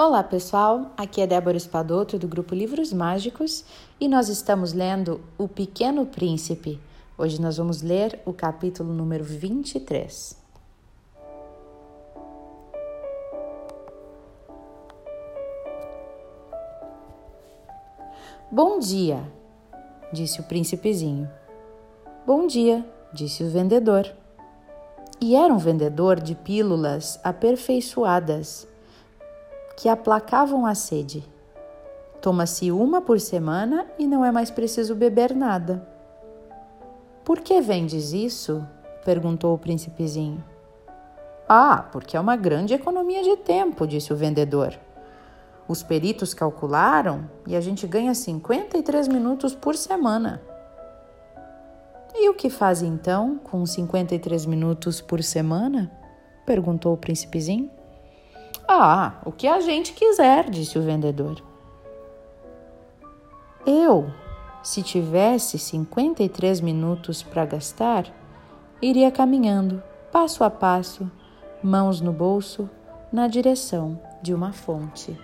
Olá pessoal, aqui é Débora Espadoto do grupo Livros Mágicos e nós estamos lendo O Pequeno Príncipe. Hoje nós vamos ler o capítulo número 23. Bom dia, disse o príncipezinho. Bom dia, disse o vendedor. E era um vendedor de pílulas aperfeiçoadas que aplacavam a sede. Toma-se uma por semana e não é mais preciso beber nada. Por que vendes isso? perguntou o príncipezinho. Ah, porque é uma grande economia de tempo, disse o vendedor. Os peritos calcularam e a gente ganha 53 minutos por semana. E o que faz então com 53 minutos por semana? perguntou o príncipezinho. Ah, o que a gente quiser, disse o vendedor. Eu, se tivesse 53 minutos para gastar, iria caminhando, passo a passo, mãos no bolso, na direção de uma fonte.